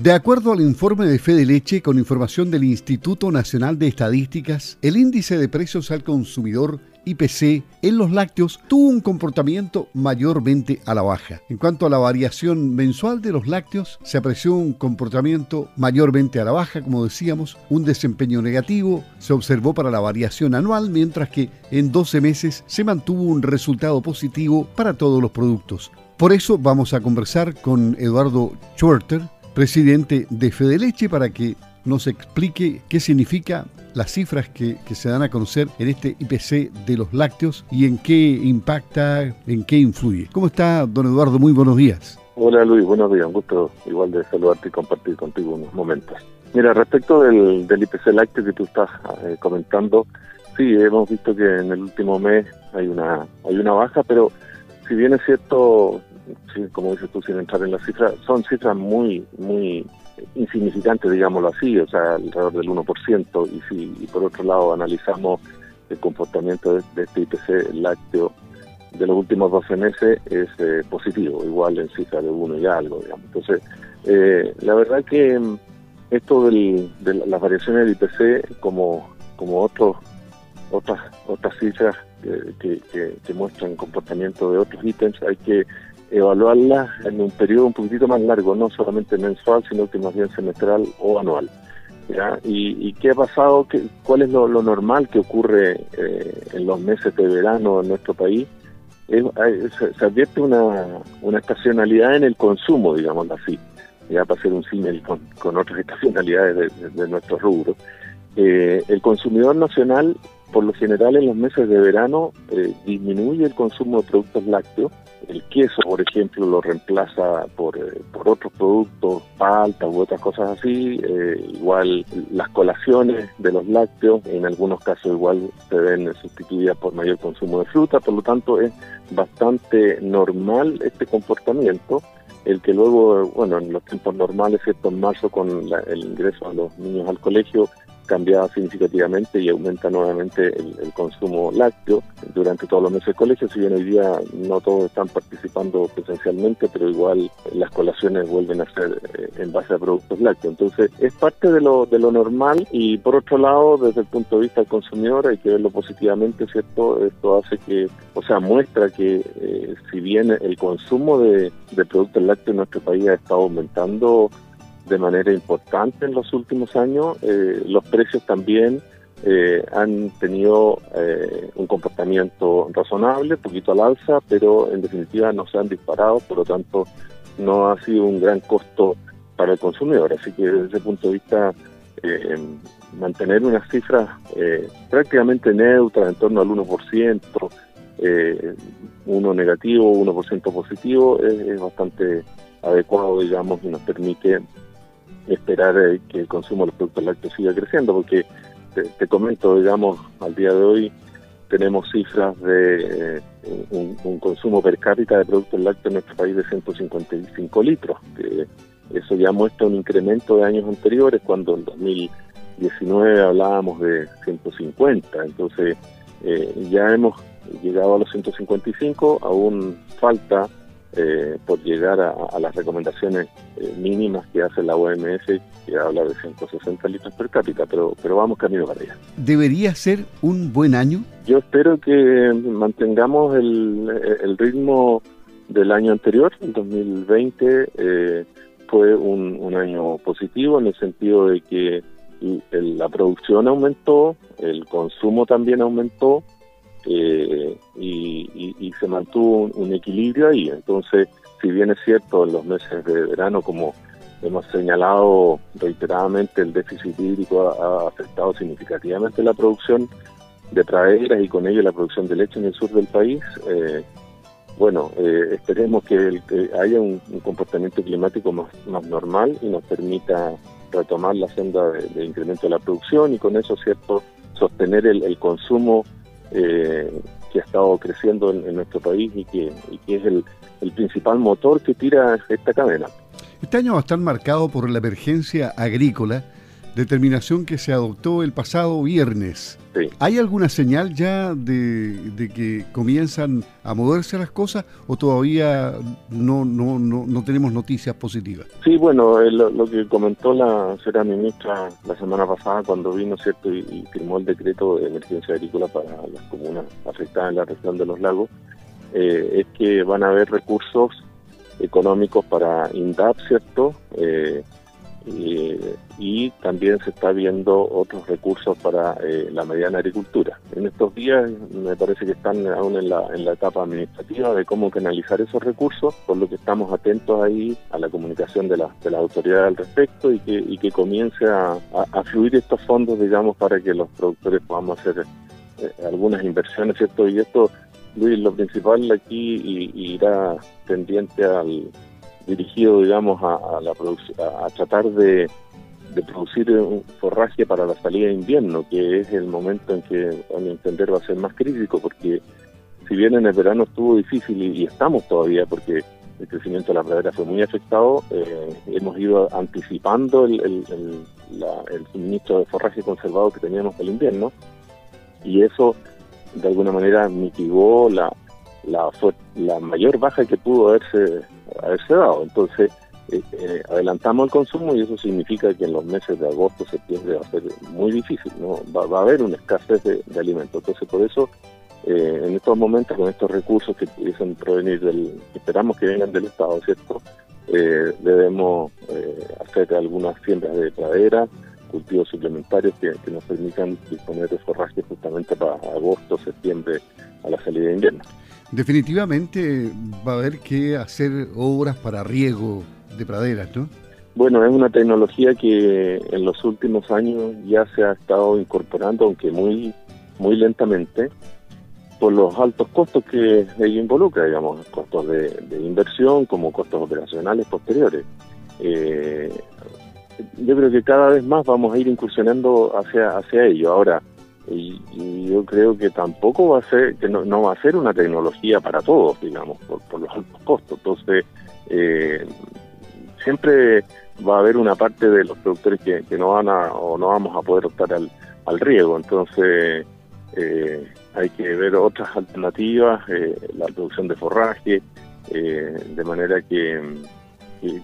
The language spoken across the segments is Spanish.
De acuerdo al informe de Fede Leche con información del Instituto Nacional de Estadísticas, el índice de precios al consumidor IPC en los lácteos tuvo un comportamiento mayormente a la baja. En cuanto a la variación mensual de los lácteos, se apreció un comportamiento mayormente a la baja, como decíamos, un desempeño negativo se observó para la variación anual, mientras que en 12 meses se mantuvo un resultado positivo para todos los productos. Por eso vamos a conversar con Eduardo Schwerter, presidente de Fedeleche, para que nos explique qué significa las cifras que, se dan a conocer en este IPC de los lácteos y en qué impacta, en qué influye. ¿Cómo está, don Eduardo? Muy buenos días. Hola Luis, buenos días. Un gusto igual de saludarte y compartir contigo unos momentos. Mira, respecto del, IPC lácteo que tú estás eh, comentando, sí, hemos visto que en el último mes hay una, hay una baja, pero si bien es cierto, como dices tú, sin entrar en las cifras, son cifras muy, muy insignificantes, digámoslo así, o sea, alrededor del 1%, y si y por otro lado analizamos el comportamiento de, este IPC lácteo de los últimos 12 meses es eh, positivo, igual en cifra de 1 y algo, digamos. Entonces, eh, la verdad que mm, esto del, de las variaciones del IPC, como, como otros otras otras cifras que, que, que, muestran comportamiento de otros ítems, hay que evaluarlas en un periodo un poquitito más largo, no solamente mensual, sino que más bien semestral o anual. ¿ya? ¿Y, qué ha pasado? ¿Qué, ¿Cuál es lo, normal que ocurre eh, en los meses de verano en nuestro país? se, advierte una, una estacionalidad en el consumo, digámoslo así, ya para hacer un símil con, con otras estacionalidades de, de, nuestro rubro. Eh, el consumidor nacional, por lo general, en los meses de verano eh, disminuye el consumo de productos lácteos el queso, por ejemplo, lo reemplaza por, eh, por otros productos, palta u otras cosas así. Eh, igual las colaciones de los lácteos, en algunos casos igual se ven sustituidas por mayor consumo de fruta, por lo tanto es bastante normal este comportamiento el que luego, bueno, en los tiempos normales, ¿cierto? En marzo con el ingreso a los niños al colegio, cambiado significativamente y aumenta nuevamente el, consumo lácteo durante todos los meses de colegio. Si bien hoy día no todos están participando presencialmente, pero igual las colaciones vuelven a ser eh, en base a productos lácteos. Entonces, es parte de lo, de lo normal y por otro lado, desde el punto de vista del consumidor, hay que verlo positivamente, ¿cierto? Esto hace que, o sea, muestra que eh, si bien el consumo de, de productos lácteos en nuestro país ha estado aumentando, de manera importante en los últimos años. Eh, los precios también eh, han tenido eh, un comportamiento razonable, poquito al alza, pero en definitiva no se han disparado, por lo tanto no ha sido un gran costo para el consumidor. Así que desde ese punto de vista, mantener unas cifras prácticamente neutras, en torno al 1%, uno negativo, 1% positivo, es bastante adecuado, digamos, y nos permite esperar eh, que el consumo de los productos lácteos siga creciendo, porque te, comento, digamos, al día de hoy tenemos cifras de eh, un, consumo per cápita de productos lácteos en nuestro país de 155 litros, que eso ya muestra un incremento de años anteriores, cuando en 2019 hablábamos de 150, entonces eh, ya hemos llegado a los 155, aún falta eh, por llegar a, las recomendaciones eh, mínimas que hace la OMS, que habla de 160 litros per cápita, pero, pero vamos camino para allá. ¿Debería ser un buen año? Yo espero que mantengamos el, ritmo del año anterior, en 2020 eh, fue un, año positivo en el sentido de que la producción aumentó, el consumo también aumentó, eh, se mantuvo un, equilibrio ahí. Entonces, si bien es cierto, en los meses de verano, como hemos señalado reiteradamente, el déficit hídrico ha, afectado significativamente la producción de praderas y con ello la producción de leche en el sur del país. Eh, bueno, eh, esperemos que, haya un, comportamiento climático más, normal y nos permita retomar la senda de, incremento de la producción y con eso, cierto, sostener el consumo eh, que ha estado creciendo en, nuestro país y que, es el, principal motor que tira esta cadena. Este año va a estar marcado por la emergencia agrícola determinación que se adoptó el pasado viernes. ¿Hay alguna señal ya de, que comienzan a moverse las cosas o todavía no, no, no, tenemos noticias positivas? Sí, bueno, lo, que comentó la señora ministra la semana pasada cuando vino cierto y, firmó el decreto de emergencia agrícola para las comunas afectadas en la región de los lagos, eh, es que van a haber recursos económicos para INDAP, ¿cierto? Eh, y también se está viendo otros recursos para eh, la mediana agricultura. En estos días me parece que están aún en la, en la etapa administrativa de cómo canalizar esos recursos, por lo que estamos atentos ahí a la comunicación de, la, de las autoridades al respecto y que, y que comience a, a, fluir estos fondos, digamos, para que los productores podamos hacer eh, algunas inversiones, ¿cierto? Y esto, Luis, lo principal aquí irá tendiente al dirigido, digamos, a, la a tratar de, producir un forraje para la salida de invierno, que es el momento en que, a mi entender, va a ser más crítico, porque si bien en el verano estuvo difícil y, estamos todavía, porque el crecimiento de la pradera fue muy afectado, eh, hemos ido anticipando el, el, suministro de forraje conservado que teníamos para el invierno, y eso de alguna manera mitigó la, la, la mayor baja que pudo haberse haberse dado. Entonces, eh, eh, adelantamos el consumo y eso significa que en los meses de agosto, septiembre va a ser muy difícil, ¿no? Va, a haber una escasez de, alimentos. Entonces, por eso, eh, en estos momentos, con estos recursos que pudiesen provenir del, esperamos que vengan del Estado, ¿cierto? debemos hacer algunas siembras de pradera, cultivos suplementarios que, que, nos permitan disponer de forraje justamente para agosto, septiembre, a la salida de invierno. Definitivamente va a haber que hacer obras para riego de praderas, ¿no? Bueno, es una tecnología que en los últimos años ya se ha estado incorporando, aunque muy, muy lentamente, por los altos costos que ello involucra, digamos, costos de, inversión como costos operacionales posteriores. Eh, yo creo que cada vez más vamos a ir incursionando hacia, hacia ello. Ahora, y, yo creo que tampoco va a ser, que no, va a ser una tecnología para todos, digamos, por, los altos costos. Entonces, eh, siempre va a haber una parte de los productores que, no van a o no vamos a poder optar al, al riego. Entonces, eh, hay que ver otras alternativas, eh, la producción de forraje, de manera que,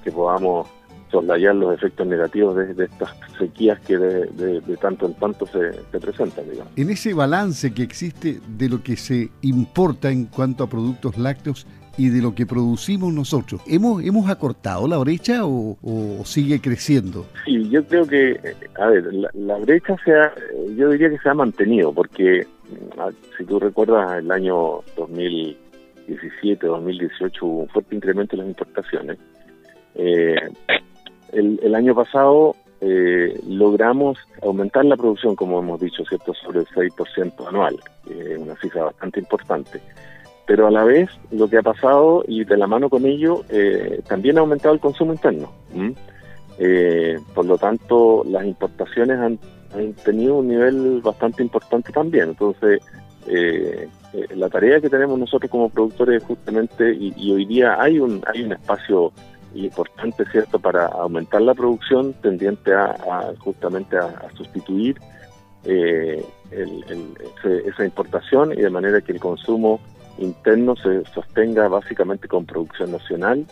que podamos soslayar los efectos negativos de, estas sequías que de, tanto en tanto se, presentan. Digamos. En ese balance que existe de lo que se importa en cuanto a productos lácteos y de lo que producimos nosotros, ¿hemos, hemos acortado la brecha o, sigue creciendo? Sí, yo creo que, a ver, la, brecha se ha, yo diría que se ha mantenido, porque ah, si tú recuerdas el año 2017, 2018 hubo un fuerte incremento en las importaciones. Eh, el, año pasado eh, logramos aumentar la producción, como hemos dicho, ¿cierto?, sobre el 6% anual, eh, una cifra bastante importante. Pero a la vez, lo que ha pasado, y de la mano con ello, eh, también ha aumentado el consumo interno. Eh, por lo tanto, las importaciones han, tenido un nivel bastante importante también. Entonces, la tarea que tenemos nosotros como productores justamente, y, y hoy día hay un, hay un espacio importante, ¿cierto?, para aumentar la producción tendiente a, justamente a, sustituir eh, esa importación y de manera que el consumo interno se sostenga básicamente con producción nacional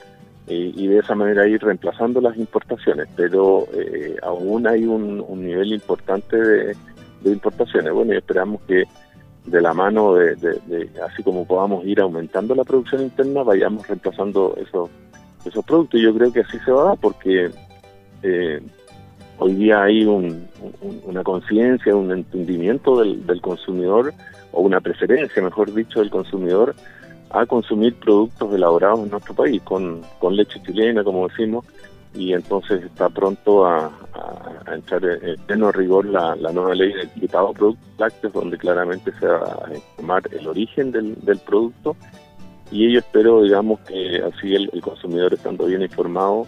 eh, y de esa manera ir reemplazando las importaciones, pero eh, aún hay un, nivel importante de, importaciones. Bueno, y esperamos que de la mano de, de, así como podamos ir aumentando la producción interna, vayamos reemplazando esos esos productos. Yo creo que así se va a dar porque eh, hoy día hay una conciencia, un entendimiento del, consumidor, o una preferencia, mejor dicho, del consumidor a consumir productos elaborados en nuestro país, con, con leche chilena, como decimos, y entonces está pronto a, entrar en pleno rigor la, nueva ley de etiquetado productos lácteos, donde claramente se va a informar el origen del, del producto y ello espero, digamos, que así el, consumidor estando bien informado,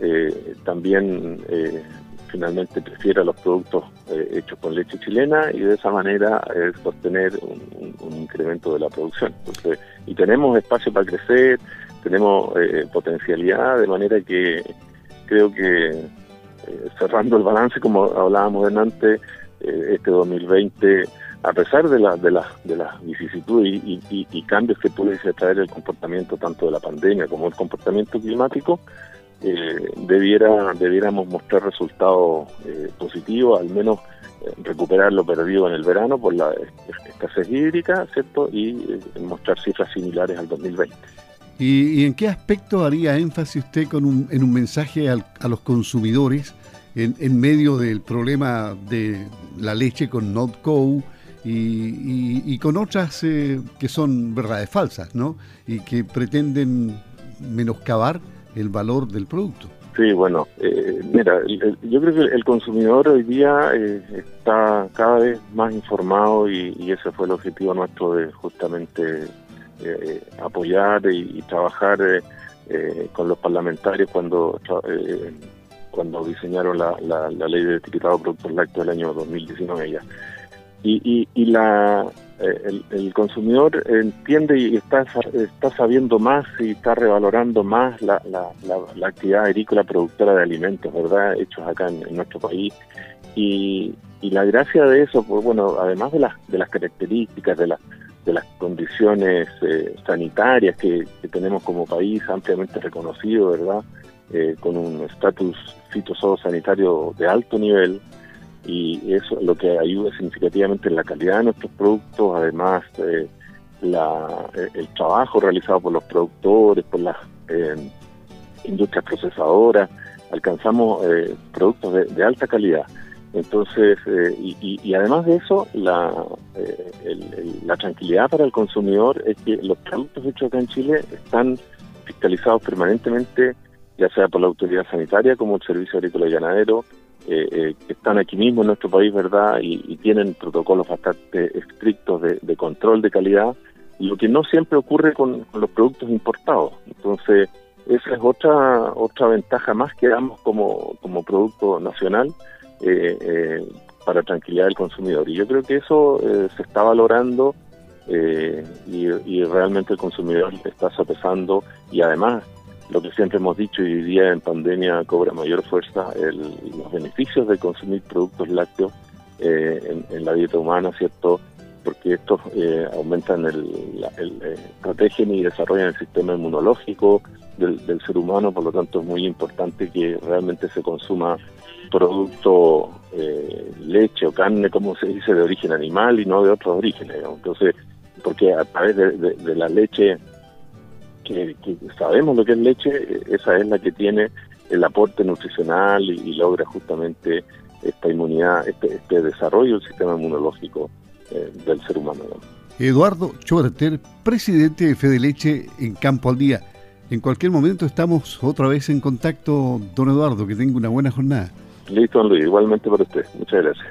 eh, también eh, finalmente prefiera los productos eh, hechos con leche chilena y de esa manera sostener un, incremento de la producción. Entonces, y tenemos espacio para crecer, tenemos potencialidad, de manera que creo que cerrando el balance, como hablábamos antes, este 2020 a pesar de, la, de, la, de las vicisitudes y, cambios que puede traer el comportamiento tanto de la pandemia como el comportamiento climático, eh, debiera, debiéramos mostrar resultados eh, positivos, al menos eh, recuperar lo perdido en el verano por la escasez hídrica, ¿cierto? Y mostrar cifras similares al 2020. ¿Y, en qué aspecto haría énfasis usted con un, en un mensaje a los consumidores en, en, medio del problema de la leche con NotCo y, y, con otras que son verdades falsas, ¿no? Y que pretenden menoscabar el valor del producto. Sí, bueno, eh, mira, yo creo que el consumidor hoy día eh, está cada vez más informado y, ese fue el objetivo nuestro de justamente eh, apoyar y, trabajar con los parlamentarios cuando cuando diseñaron la, la, ley de etiquetado de productos lácteos del año 2019 ya. Y, y, y la, eh, el, consumidor entiende y está, está sabiendo más y está revalorando más la, la, actividad agrícola productora de alimentos, ¿verdad? Hechos acá en, nuestro país. Y, y, la gracia de eso, pues bueno, además de las, de las características, de, de las condiciones eh, sanitarias que, tenemos como país ampliamente reconocido, ¿verdad? Eh, con un estatus fitosanitario de alto nivel, y eso lo que ayuda significativamente en la calidad de nuestros productos, además eh, la, eh, el trabajo realizado por los productores, por las eh, industrias procesadoras, alcanzamos productos de, alta calidad. Entonces, y, y, además de eso, la, la tranquilidad para el consumidor es que los productos hechos acá en Chile están fiscalizados permanentemente, ya sea por la autoridad sanitaria como el Servicio Agrícola y Ganadero, eh, eh, que están aquí mismo en nuestro país, ¿verdad? Y, tienen protocolos bastante estrictos de, control de calidad, lo que no siempre ocurre con, los productos importados. Entonces, esa es otra otra ventaja más que damos como, como producto nacional eh, para tranquilidad del consumidor. Y yo creo que eso se está valorando y, y realmente el consumidor está sopesando y además lo que siempre hemos dicho y hoy día en pandemia cobra mayor fuerza los beneficios de consumir productos lácteos eh, en, la dieta humana, ¿cierto? Porque estos eh, aumentan, el, eh, protegen y desarrollan el sistema inmunológico del, ser humano, por lo tanto es muy importante que realmente se consuma producto, leche o carne, como se dice, de origen animal y no de otros orígenes. Entonces, porque a través de la leche que, sabemos lo que es leche, esa es la que tiene el aporte nutricional y, logra justamente esta inmunidad, este, este desarrollo del sistema inmunológico eh, del ser humano. Eduardo Chorter, presidente de Fede Leche en Campo al Día. En cualquier momento estamos otra vez en contacto, don Eduardo, que tenga una buena jornada. Listo, don Luis, igualmente para usted. Muchas gracias.